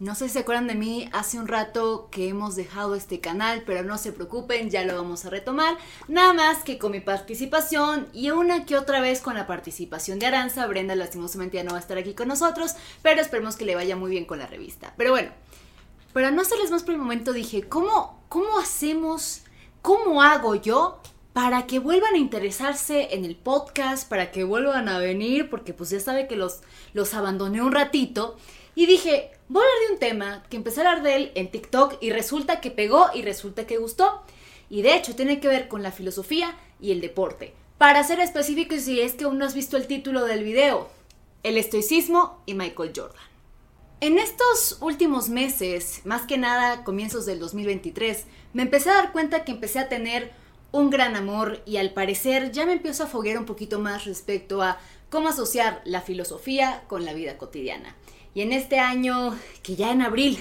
No sé si se acuerdan de mí hace un rato que hemos dejado este canal, pero no se preocupen, ya lo vamos a retomar. Nada más que con mi participación y una que otra vez con la participación de Aranza. Brenda lastimosamente ya no va a estar aquí con nosotros, pero esperemos que le vaya muy bien con la revista. Pero bueno, para no hacerles más por el momento dije, ¿cómo, cómo hacemos, cómo hago yo para que vuelvan a interesarse en el podcast, para que vuelvan a venir, porque pues ya sabe que los, los abandoné un ratito. Y dije, voy a hablar de un tema que empecé a hablar de él en TikTok y resulta que pegó y resulta que gustó. Y de hecho tiene que ver con la filosofía y el deporte. Para ser específico, si es que aún no has visto el título del video, el estoicismo y Michael Jordan. En estos últimos meses, más que nada comienzos del 2023, me empecé a dar cuenta que empecé a tener un gran amor y al parecer ya me empiezo a foguear un poquito más respecto a cómo asociar la filosofía con la vida cotidiana. Y en este año, que ya en abril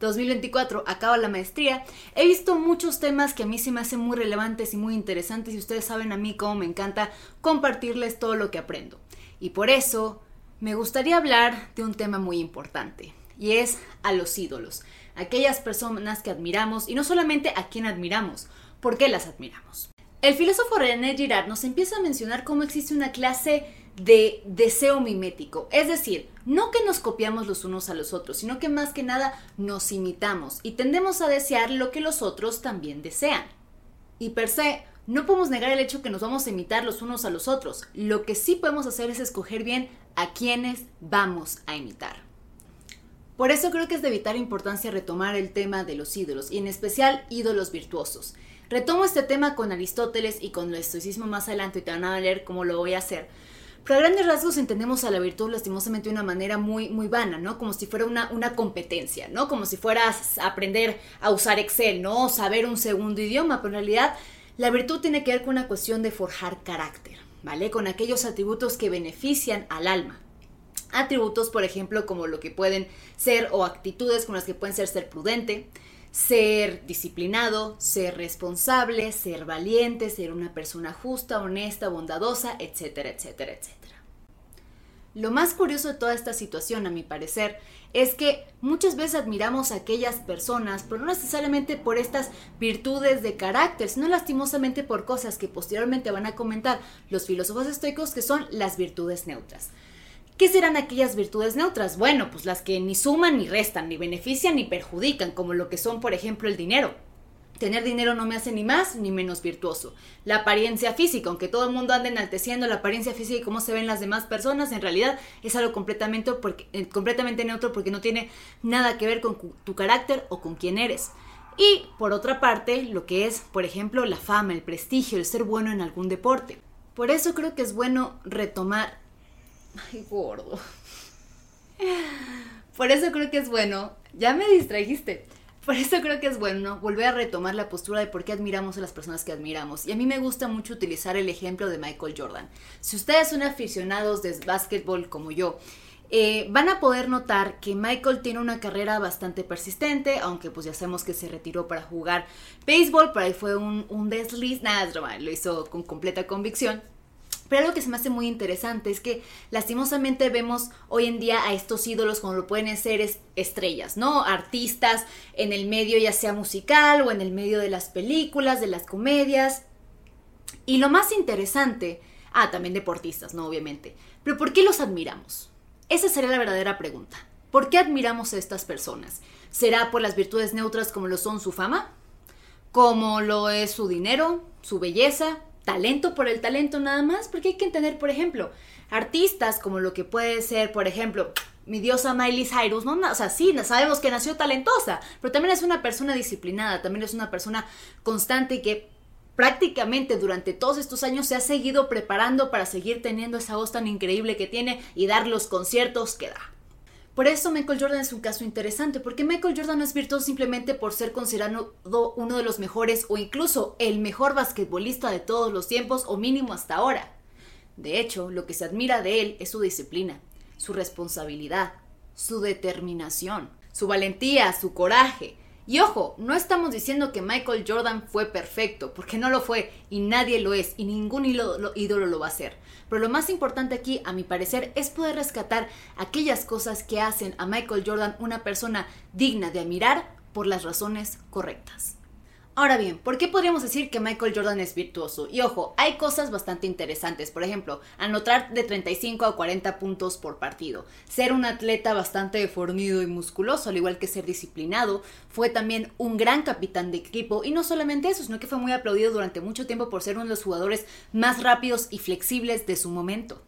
2024 acaba la maestría, he visto muchos temas que a mí se me hacen muy relevantes y muy interesantes y ustedes saben a mí cómo me encanta compartirles todo lo que aprendo. Y por eso me gustaría hablar de un tema muy importante y es a los ídolos, aquellas personas que admiramos y no solamente a quien admiramos, ¿por qué las admiramos? El filósofo René Girard nos empieza a mencionar cómo existe una clase de deseo mimético. Es decir, no que nos copiamos los unos a los otros, sino que más que nada nos imitamos y tendemos a desear lo que los otros también desean. Y per se, no podemos negar el hecho que nos vamos a imitar los unos a los otros. Lo que sí podemos hacer es escoger bien a quienes vamos a imitar. Por eso creo que es de vital importancia retomar el tema de los ídolos, y en especial ídolos virtuosos. Retomo este tema con Aristóteles y con el estoicismo más adelante y te van a leer cómo lo voy a hacer. Pero a grandes rasgos entendemos a la virtud lastimosamente de una manera muy, muy vana, ¿no? Como si fuera una, una competencia, ¿no? Como si fueras aprender a usar Excel, ¿no? saber un segundo idioma, pero en realidad la virtud tiene que ver con una cuestión de forjar carácter, ¿vale? Con aquellos atributos que benefician al alma. Atributos, por ejemplo, como lo que pueden ser o actitudes con las que pueden ser ser prudente, ser disciplinado, ser responsable, ser valiente, ser una persona justa, honesta, bondadosa, etcétera, etcétera, etcétera. Lo más curioso de toda esta situación, a mi parecer, es que muchas veces admiramos a aquellas personas, pero no necesariamente por estas virtudes de carácter, sino lastimosamente por cosas que posteriormente van a comentar los filósofos estoicos que son las virtudes neutras. ¿Qué serán aquellas virtudes neutras? Bueno, pues las que ni suman ni restan, ni benefician ni perjudican, como lo que son, por ejemplo, el dinero. Tener dinero no me hace ni más ni menos virtuoso. La apariencia física, aunque todo el mundo ande enalteciendo la apariencia física y cómo se ven las demás personas, en realidad es algo completamente, eh, completamente neutro porque no tiene nada que ver con tu carácter o con quién eres. Y por otra parte, lo que es, por ejemplo, la fama, el prestigio, el ser bueno en algún deporte. Por eso creo que es bueno retomar Ay, gordo. Por eso creo que es bueno. Ya me distrajiste. Por eso creo que es bueno volver a retomar la postura de por qué admiramos a las personas que admiramos. Y a mí me gusta mucho utilizar el ejemplo de Michael Jordan. Si ustedes son aficionados de básquetbol como yo, eh, van a poder notar que Michael tiene una carrera bastante persistente, aunque pues ya sabemos que se retiró para jugar béisbol, pero ahí fue un, un desliz, nada, lo hizo con completa convicción. Pero algo que se me hace muy interesante es que lastimosamente vemos hoy en día a estos ídolos como lo pueden ser estrellas, ¿no? Artistas en el medio ya sea musical o en el medio de las películas, de las comedias. Y lo más interesante, ah, también deportistas, ¿no? Obviamente. Pero ¿por qué los admiramos? Esa sería la verdadera pregunta. ¿Por qué admiramos a estas personas? ¿Será por las virtudes neutras como lo son su fama? ¿Como lo es su dinero? ¿Su belleza? Talento por el talento nada más, porque hay que entender, por ejemplo, artistas como lo que puede ser, por ejemplo, mi diosa Miley Cyrus, ¿no? O sea, sí, sabemos que nació talentosa, pero también es una persona disciplinada, también es una persona constante y que prácticamente durante todos estos años se ha seguido preparando para seguir teniendo esa voz tan increíble que tiene y dar los conciertos que da. Por eso Michael Jordan es un caso interesante, porque Michael Jordan no es virtuoso simplemente por ser considerado uno de los mejores o incluso el mejor basquetbolista de todos los tiempos o mínimo hasta ahora. De hecho, lo que se admira de él es su disciplina, su responsabilidad, su determinación, su valentía, su coraje Y ojo, no estamos diciendo que Michael Jordan fue perfecto, porque no lo fue y nadie lo es y ningún ídolo lo va a ser. Pero lo más importante aquí, a mi parecer, es poder rescatar aquellas cosas que hacen a Michael Jordan una persona digna de admirar por las razones correctas. Ahora bien, ¿por qué podríamos decir que Michael Jordan es virtuoso? Y ojo, hay cosas bastante interesantes. Por ejemplo, anotar de 35 a 40 puntos por partido. Ser un atleta bastante fornido y musculoso, al igual que ser disciplinado. Fue también un gran capitán de equipo. Y no solamente eso, sino que fue muy aplaudido durante mucho tiempo por ser uno de los jugadores más rápidos y flexibles de su momento.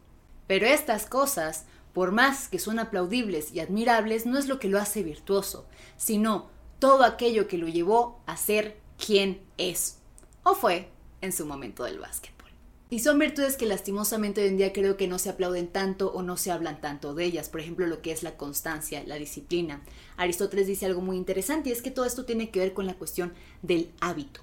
Pero estas cosas, por más que son aplaudibles y admirables, no es lo que lo hace virtuoso, sino todo aquello que lo llevó a ser quién es o fue en su momento del básquetbol. Y son virtudes que lastimosamente hoy en día creo que no se aplauden tanto o no se hablan tanto de ellas. Por ejemplo, lo que es la constancia, la disciplina. Aristóteles dice algo muy interesante y es que todo esto tiene que ver con la cuestión del hábito.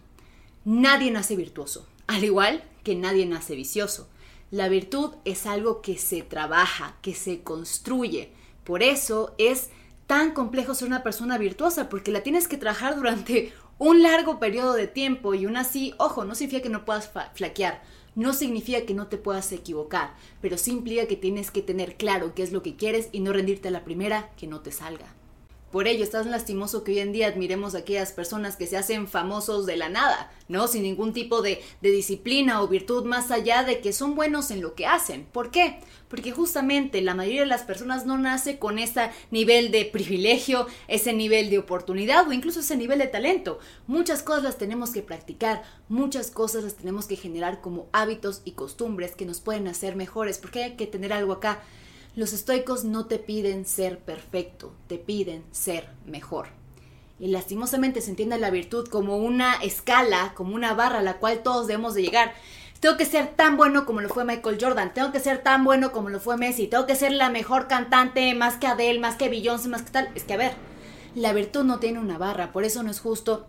Nadie nace virtuoso, al igual que nadie nace vicioso. La virtud es algo que se trabaja, que se construye. Por eso es tan complejo ser una persona virtuosa, porque la tienes que trabajar durante un largo periodo de tiempo y aún así, ojo, no significa que no puedas flaquear, no significa que no te puedas equivocar, pero sí implica que tienes que tener claro qué es lo que quieres y no rendirte a la primera que no te salga. Por ello, estás lastimoso que hoy en día admiremos a aquellas personas que se hacen famosos de la nada, ¿no? Sin ningún tipo de, de, disciplina o virtud más allá de que son buenos en lo que hacen. ¿Por qué? Porque justamente la mayoría de las personas no nace con ese nivel de privilegio, ese nivel de oportunidad o incluso ese nivel de talento. Muchas cosas las tenemos que practicar, muchas cosas las tenemos que generar como hábitos y costumbres que nos pueden hacer mejores, porque hay que tener algo acá los estoicos no te piden ser perfecto, te piden ser mejor. Y lastimosamente se entiende la virtud como una escala, como una barra a la cual todos debemos de llegar. Tengo que ser tan bueno como lo fue Michael Jordan, tengo que ser tan bueno como lo fue Messi, tengo que ser la mejor cantante, más que Adele, más que Beyoncé, más que tal. Es que a ver, la virtud no tiene una barra, por eso no es justo,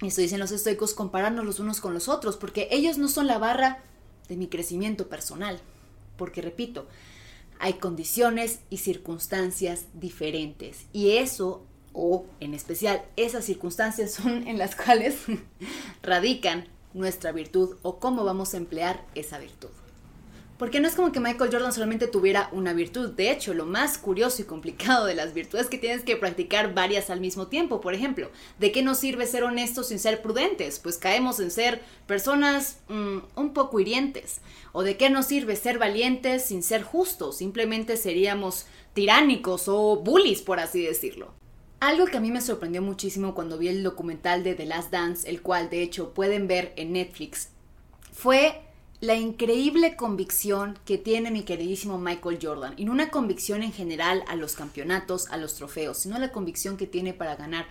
eso dicen los estoicos, compararnos los unos con los otros, porque ellos no son la barra de mi crecimiento personal. Porque repito, hay condiciones y circunstancias diferentes. Y eso, o en especial esas circunstancias son en las cuales radican nuestra virtud o cómo vamos a emplear esa virtud. Porque no es como que Michael Jordan solamente tuviera una virtud. De hecho, lo más curioso y complicado de las virtudes es que tienes que practicar varias al mismo tiempo. Por ejemplo, ¿de qué nos sirve ser honestos sin ser prudentes? Pues caemos en ser personas mm, un poco hirientes. ¿O de qué nos sirve ser valientes sin ser justos? Simplemente seríamos tiránicos o bullies, por así decirlo. Algo que a mí me sorprendió muchísimo cuando vi el documental de The Last Dance, el cual de hecho pueden ver en Netflix, fue la increíble convicción que tiene mi queridísimo Michael Jordan, y no una convicción en general a los campeonatos, a los trofeos, sino la convicción que tiene para ganar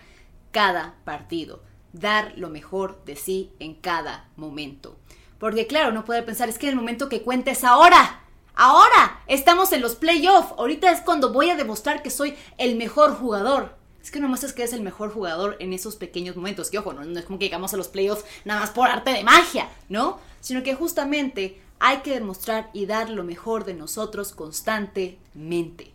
cada partido, dar lo mejor de sí en cada momento. Porque claro, no puede pensar, es que el momento que cuenta es ahora, ahora, estamos en los playoffs, ahorita es cuando voy a demostrar que soy el mejor jugador. Es que no muestras que eres el mejor jugador en esos pequeños momentos. Que ojo, no, no es como que llegamos a los playoffs nada más por arte de magia, ¿no? Sino que justamente hay que demostrar y dar lo mejor de nosotros constantemente.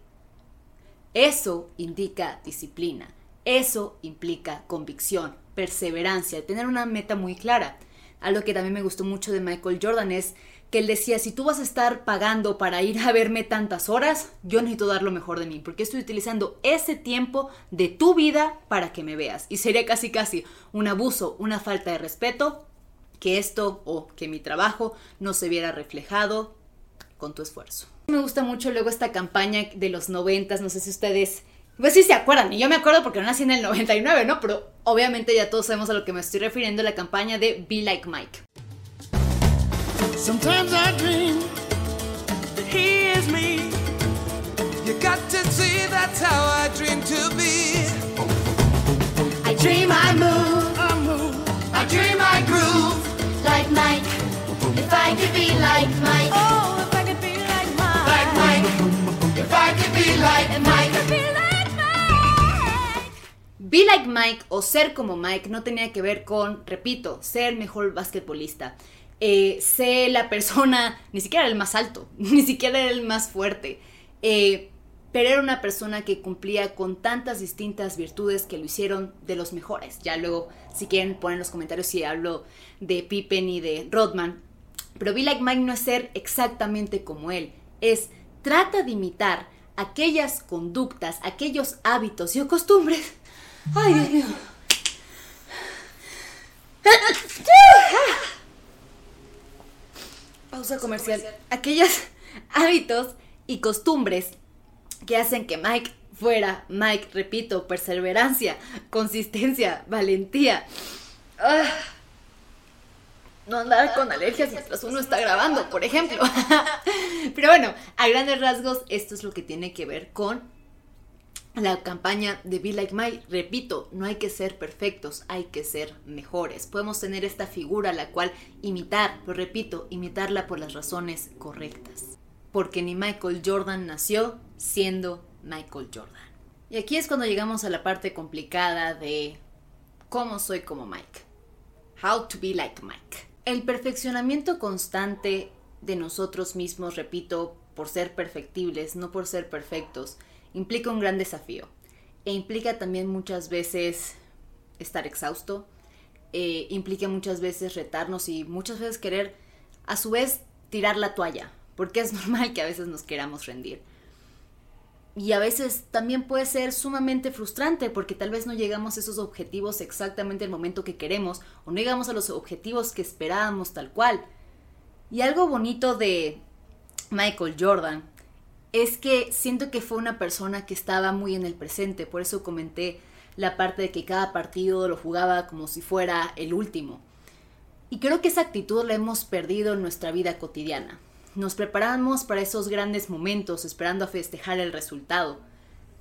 Eso indica disciplina. Eso implica convicción, perseverancia, tener una meta muy clara. Algo que también me gustó mucho de Michael Jordan es que él decía, si tú vas a estar pagando para ir a verme tantas horas, yo necesito dar lo mejor de mí, porque estoy utilizando ese tiempo de tu vida para que me veas. Y sería casi casi un abuso, una falta de respeto, que esto o que mi trabajo no se viera reflejado con tu esfuerzo. Me gusta mucho luego esta campaña de los noventas, no sé si ustedes... Pues sí se acuerdan, y yo me acuerdo porque no nací en el 99, ¿no? Pero obviamente ya todos sabemos a lo que me estoy refiriendo, la campaña de Be Like Mike. Sometimes I dream that he is me. You got to see that's how I dream to be. I dream I move, I move. I dream I groove like Mike. If I could be like Mike. Oh, if I could be like Mike. Like Mike. If I could be like Mike. Be like Mike. Be like Mike o ser como Mike no tenía que ver con, repito, ser mejor basquetbolista eh, sé la persona, ni siquiera el más alto, ni siquiera el más fuerte. Eh, pero era una persona que cumplía con tantas distintas virtudes que lo hicieron de los mejores. Ya luego, si quieren, ponen en los comentarios si hablo de Pippen y de Rodman. Pero Be Like Mike no es ser exactamente como él, es trata de imitar aquellas conductas, aquellos hábitos y costumbres. Ay, Dios mío. Comercial. Aquellos hábitos y costumbres que hacen que Mike fuera Mike, repito, perseverancia, consistencia, valentía. Ah. No andar con alergias mientras uno está grabando, por ejemplo. Pero bueno, a grandes rasgos, esto es lo que tiene que ver con la campaña de Be Like Mike. Repito, no hay que ser perfectos, hay que ser mejores. Podemos tener esta figura la cual imitar, lo repito, imitarla por las razones correctas. Porque ni Michael Jordan nació siendo Michael Jordan. Y aquí es cuando llegamos a la parte complicada de cómo soy como Mike. How to be like Mike. El perfeccionamiento constante de nosotros mismos, repito, por ser perfectibles, no por ser perfectos, implica un gran desafío. E implica también muchas veces estar exhausto, eh, implica muchas veces retarnos y muchas veces querer, a su vez, tirar la toalla, porque es normal que a veces nos queramos rendir y a veces también puede ser sumamente frustrante porque tal vez no llegamos a esos objetivos exactamente en el momento que queremos o no llegamos a los objetivos que esperábamos tal cual. Y algo bonito de Michael Jordan es que siento que fue una persona que estaba muy en el presente, por eso comenté la parte de que cada partido lo jugaba como si fuera el último. Y creo que esa actitud la hemos perdido en nuestra vida cotidiana. Nos preparamos para esos grandes momentos esperando a festejar el resultado,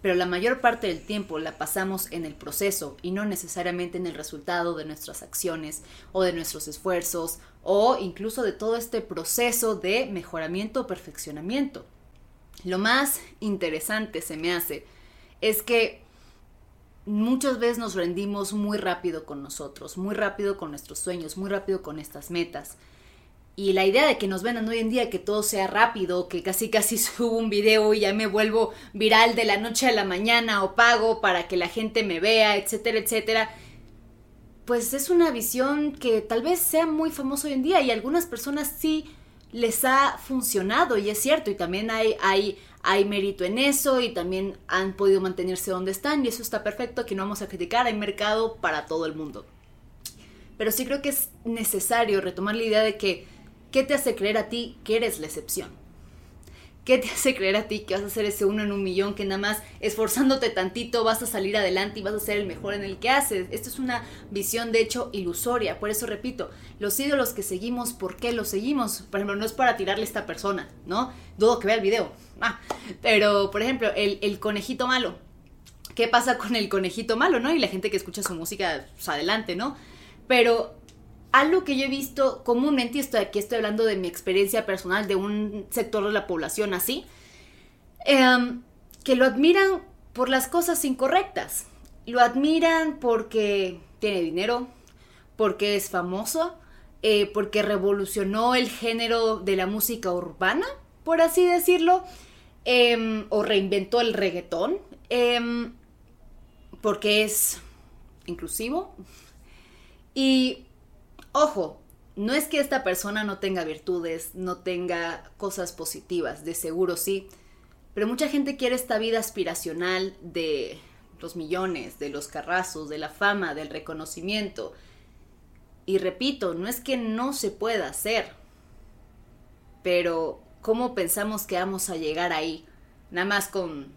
pero la mayor parte del tiempo la pasamos en el proceso y no necesariamente en el resultado de nuestras acciones o de nuestros esfuerzos o incluso de todo este proceso de mejoramiento o perfeccionamiento. Lo más interesante se me hace es que muchas veces nos rendimos muy rápido con nosotros, muy rápido con nuestros sueños, muy rápido con estas metas. Y la idea de que nos vendan hoy en día que todo sea rápido, que casi casi subo un video y ya me vuelvo viral de la noche a la mañana o pago para que la gente me vea, etcétera, etcétera, pues es una visión que tal vez sea muy famosa hoy en día y algunas personas sí les ha funcionado y es cierto y también hay, hay, hay mérito en eso y también han podido mantenerse donde están y eso está perfecto, que no vamos a criticar, hay mercado para todo el mundo. Pero sí creo que es necesario retomar la idea de que ¿Qué te hace creer a ti que eres la excepción? ¿Qué te hace creer a ti que vas a ser ese uno en un millón que nada más esforzándote tantito vas a salir adelante y vas a ser el mejor en el que haces? Esto es una visión de hecho ilusoria. Por eso repito, los ídolos que seguimos, ¿por qué los seguimos? Por ejemplo, no es para tirarle a esta persona, ¿no? Dudo que vea el video. Ah, pero, por ejemplo, el, conejito malo. ¿Qué pasa con el conejito malo, no? Y la gente que escucha su música, pues adelante, ¿no? Pero algo que yo he visto comúnmente, y estoy, aquí estoy hablando de mi experiencia personal de un sector de la población así, em, que lo admiran por las cosas incorrectas. Lo admiran porque tiene dinero, porque es famoso, eh, porque revolucionó el género de la música urbana, por así decirlo, em, o reinventó el reggaetón, em, porque es inclusivo. Y Ojo, no es que esta persona no tenga virtudes, no tenga cosas positivas, de seguro sí, pero mucha gente quiere esta vida aspiracional de los millones, de los carrazos, de la fama, del reconocimiento. Y repito, no es que no se pueda hacer, pero ¿cómo pensamos que vamos a llegar ahí? Nada más con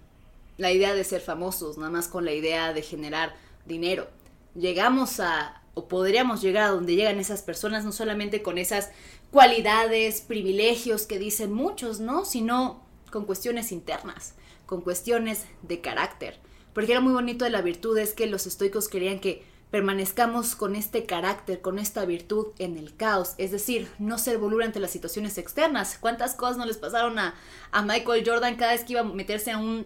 la idea de ser famosos, nada más con la idea de generar dinero. Llegamos a, o podríamos llegar a donde llegan esas personas, no solamente con esas cualidades, privilegios que dicen muchos, ¿no? Sino con cuestiones internas, con cuestiones de carácter. Porque era muy bonito de la virtud es que los estoicos querían que permanezcamos con este carácter, con esta virtud en el caos, es decir, no ser voluble ante las situaciones externas. ¿Cuántas cosas no les pasaron a, a Michael Jordan cada vez que iba a meterse a un,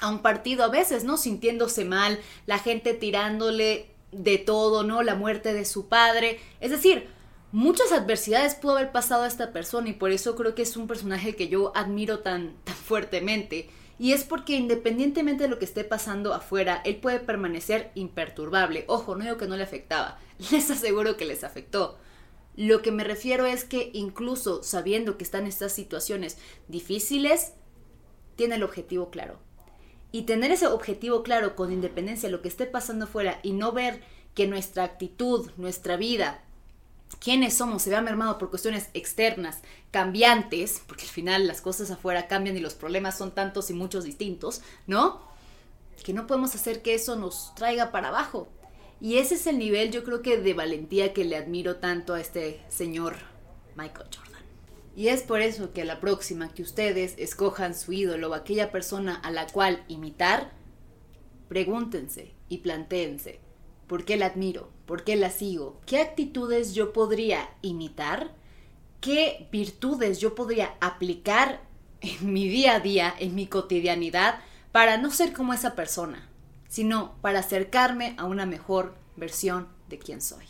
a un partido? A veces, ¿no? Sintiéndose mal, la gente tirándole, de todo, ¿no? La muerte de su padre. Es decir, muchas adversidades pudo haber pasado a esta persona y por eso creo que es un personaje que yo admiro tan, tan fuertemente Y es porque independientemente de lo que esté pasando afuera, él puede permanecer imperturbable. Ojo, no digo que no le afectaba, les aseguro que les afectó. Lo que me refiero es que incluso sabiendo que están estas situaciones difíciles, tiene el objetivo claro. Y tener ese objetivo claro con independencia de lo que esté pasando afuera y no ver que nuestra actitud, nuestra vida, quiénes somos se vea mermado por cuestiones externas, cambiantes, porque al final las cosas afuera cambian y los problemas son tantos y muchos distintos, ¿no? Que no podemos hacer que eso nos traiga para abajo. Y ese es el nivel, yo creo que de valentía que le admiro tanto a este señor Michael Jordan. Y es por eso que la próxima que ustedes escojan su ídolo o aquella persona a la cual imitar, pregúntense y plantéense, ¿por qué la admiro? ¿Por qué la sigo? ¿Qué actitudes yo podría imitar? ¿Qué virtudes yo podría aplicar en mi día a día, en mi cotidianidad, para no ser como esa persona? sino para acercarme a una mejor versión de quien soy.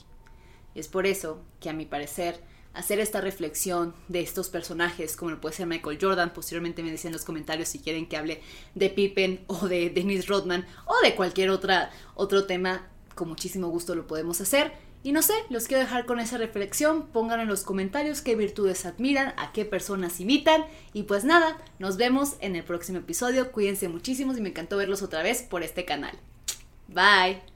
Y es por eso que a mi parecer hacer esta reflexión de estos personajes, como lo puede ser Michael Jordan, posteriormente me dicen en los comentarios si quieren que hable de Pippen o de Dennis Rodman o de cualquier otra, otro tema, con muchísimo gusto lo podemos hacer. Y no sé, los quiero dejar con esa reflexión. Pongan en los comentarios qué virtudes admiran, a qué personas imitan. Y pues nada, nos vemos en el próximo episodio. Cuídense muchísimo y me encantó verlos otra vez por este canal. Bye.